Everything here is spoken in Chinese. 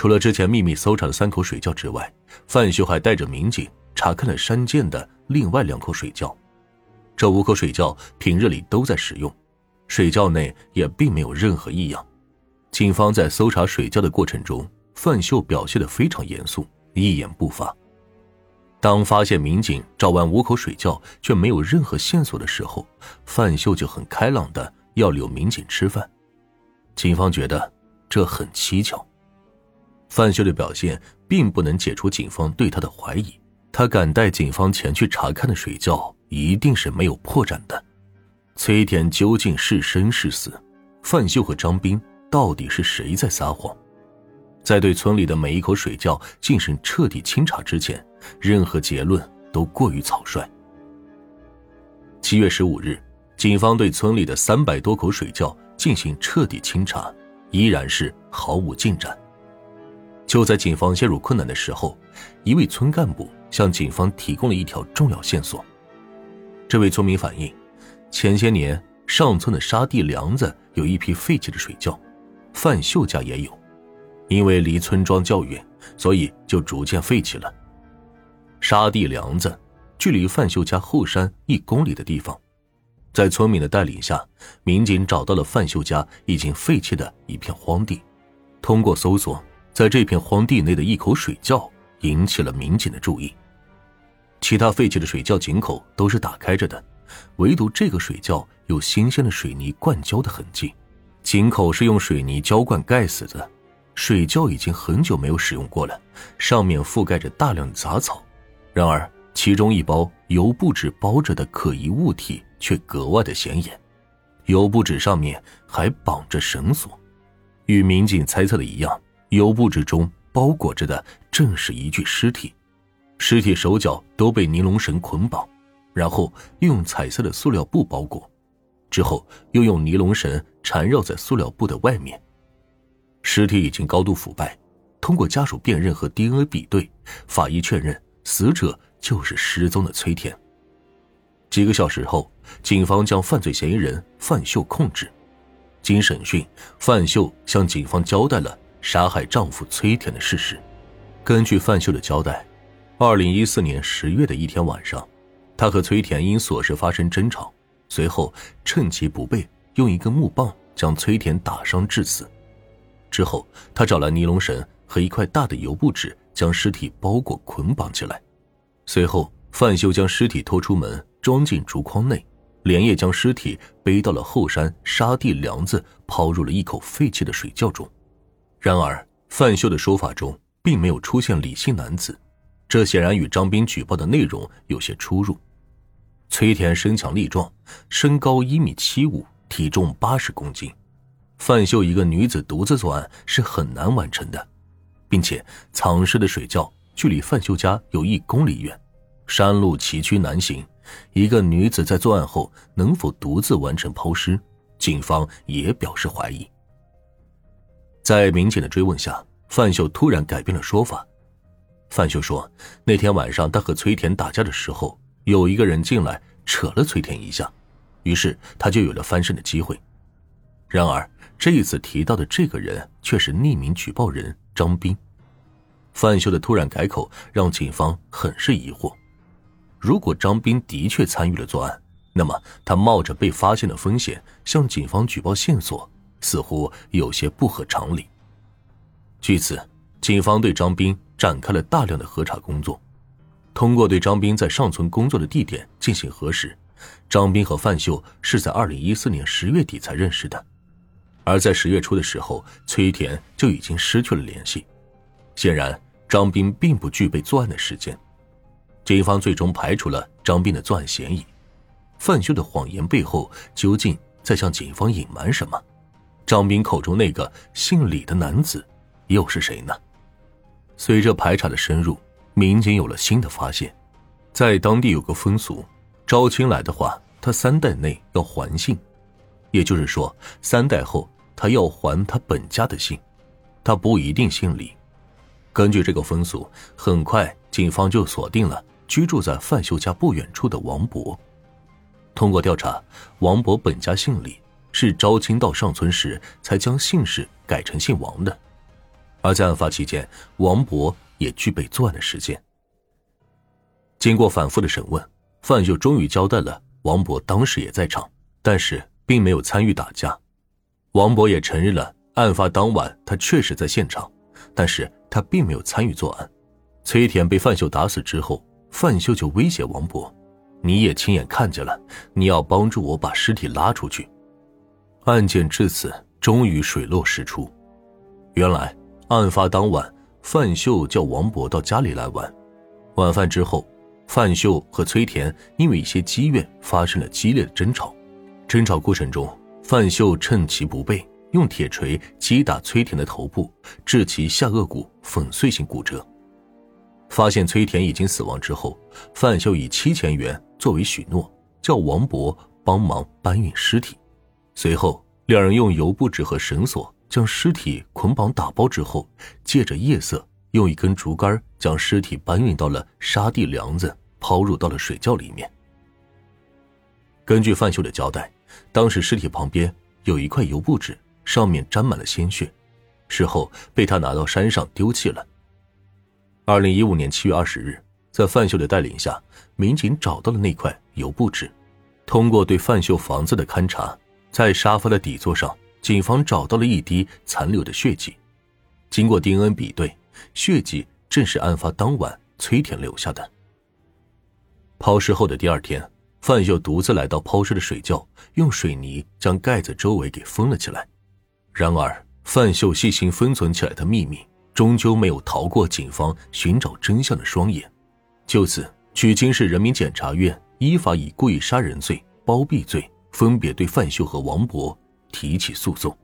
除了之前秘密搜查的三口水窖之外，范秀还带着民警查看了山涧的另外两口水窖。这五口水窖平日里都在使用，水窖内也并没有任何异样。警方在搜查水窖的过程中，范秀表现得非常严肃，一言不发。当发现民警找完五口水窖却没有任何线索的时候，范秀就很开朗的要留民警吃饭。警方觉得这很蹊跷。范秀的表现并不能解除警方对他的怀疑，他敢带警方前去查看的水窖。一定是没有破绽的。崔田究竟是生是死？范秀和张斌到底是谁在撒谎？在对村里的每一口水窖进行彻底清查之前，任何结论都过于草率。七月十五日，警方对村里的三百多口水窖进行彻底清查，依然是毫无进展。就在警方陷入困难的时候，一位村干部向警方提供了一条重要线索。这位村民反映，前些年上村的沙地梁子有一批废弃的水窖，范秀家也有，因为离村庄较远，所以就逐渐废弃了。沙地梁子距离范秀家后山一公里的地方，在村民的带领下，民警找到了范秀家已经废弃的一片荒地。通过搜索，在这片荒地内的一口水窖引起了民警的注意。其他废弃的水窖井口都是打开着的，唯独这个水窖有新鲜的水泥灌浇的痕迹，井口是用水泥浇灌盖死的。水窖已经很久没有使用过了，上面覆盖着大量杂草。然而，其中一包油布纸包着的可疑物体却格外的显眼，油布纸上面还绑着绳索。与民警猜测的一样，油布纸中包裹着的正是一具尸体。尸体手脚都被尼龙绳捆绑，然后用彩色的塑料布包裹，之后又用尼龙绳缠绕在塑料布的外面。尸体已经高度腐败，通过家属辨认和 DNA 比对，法医确认死者就是失踪的崔田。几个小时后，警方将犯罪嫌疑人范秀控制。经审讯，范秀向警方交代了杀害丈夫崔田的事实。根据范秀的交代。二零一四年十月的一天晚上，他和崔田因琐事发生争吵，随后趁其不备，用一根木棒将崔田打伤致死。之后，他找来尼龙绳和一块大的油布纸，将尸体包裹捆绑起来。随后，范秀将尸体拖出门，装进竹筐内，连夜将尸体背到了后山沙地梁子，抛入了一口废弃的水窖中。然而，范秀的说法中并没有出现李姓男子。这显然与张斌举报的内容有些出入。崔田身强力壮，身高一米七五，体重八十公斤。范秀一个女子独自作案是很难完成的，并且藏尸的水窖距离范秀家有一公里远，山路崎岖难行。一个女子在作案后能否独自完成抛尸，警方也表示怀疑。在民警的追问下，范秀突然改变了说法。范秀说：“那天晚上，他和崔田打架的时候，有一个人进来扯了崔田一下，于是他就有了翻身的机会。然而，这一次提到的这个人却是匿名举报人张斌。范秀的突然改口让警方很是疑惑。如果张斌的确参与了作案，那么他冒着被发现的风险向警方举报线索，似乎有些不合常理。据此，警方对张斌。”展开了大量的核查工作，通过对张斌在上村工作的地点进行核实，张斌和范秀是在二零一四年十月底才认识的，而在十月初的时候，崔田就已经失去了联系。显然，张斌并不具备作案的时间。警方最终排除了张斌的作案嫌疑。范秀的谎言背后究竟在向警方隐瞒什么？张斌口中那个姓李的男子又是谁呢？随着排查的深入，民警有了新的发现。在当地有个风俗，招亲来的话，他三代内要还姓，也就是说，三代后他要还他本家的姓，他不一定姓李。根据这个风俗，很快警方就锁定了居住在范秀家不远处的王博。通过调查，王博本家姓李，是招亲到上村时才将姓氏改成姓王的。而在案发期间，王博也具备作案的时间。经过反复的审问，范秀终于交代了王博当时也在场，但是并没有参与打架。王博也承认了案发当晚他确实在现场，但是他并没有参与作案。崔田被范秀打死之后，范秀就威胁王博：“你也亲眼看见了，你要帮助我把尸体拉出去。”案件至此终于水落石出。原来案发当晚，范秀叫王博到家里来玩。晚饭之后，范秀和崔田因为一些积怨发生了激烈的争吵。争吵过程中，范秀趁其不备，用铁锤击打崔田的头部，致其下颚骨粉碎性骨折。发现崔田已经死亡之后，范秀以七千元作为许诺，叫王博帮忙搬运尸体。随后，两人用油布纸和绳索将尸体捆绑打包之后，借着夜色，用一根竹竿将尸体搬运到了沙地梁子，抛入到了水窖里面。根据范秀的交代，当时尸体旁边有一块油布纸，上面沾满了鲜血，事后被他拿到山上丢弃了。二零一五年七月二十日，在范秀的带领下，民警找到了那块油布纸，通过对范秀房子的勘查。在沙发的底座上，警方找到了一滴残留的血迹，经过 DNA 比对，血迹正是案发当晚崔田留下的。抛尸后的第二天，范秀独自来到抛尸的水窖，用水泥将盖子周围给封了起来。然而，范秀细心封存起来的秘密，终究没有逃过警方寻找真相的双眼。就此，曲靖市人民检察院依法以故意杀人罪、包庇罪。分别对范秀和王博提起诉讼。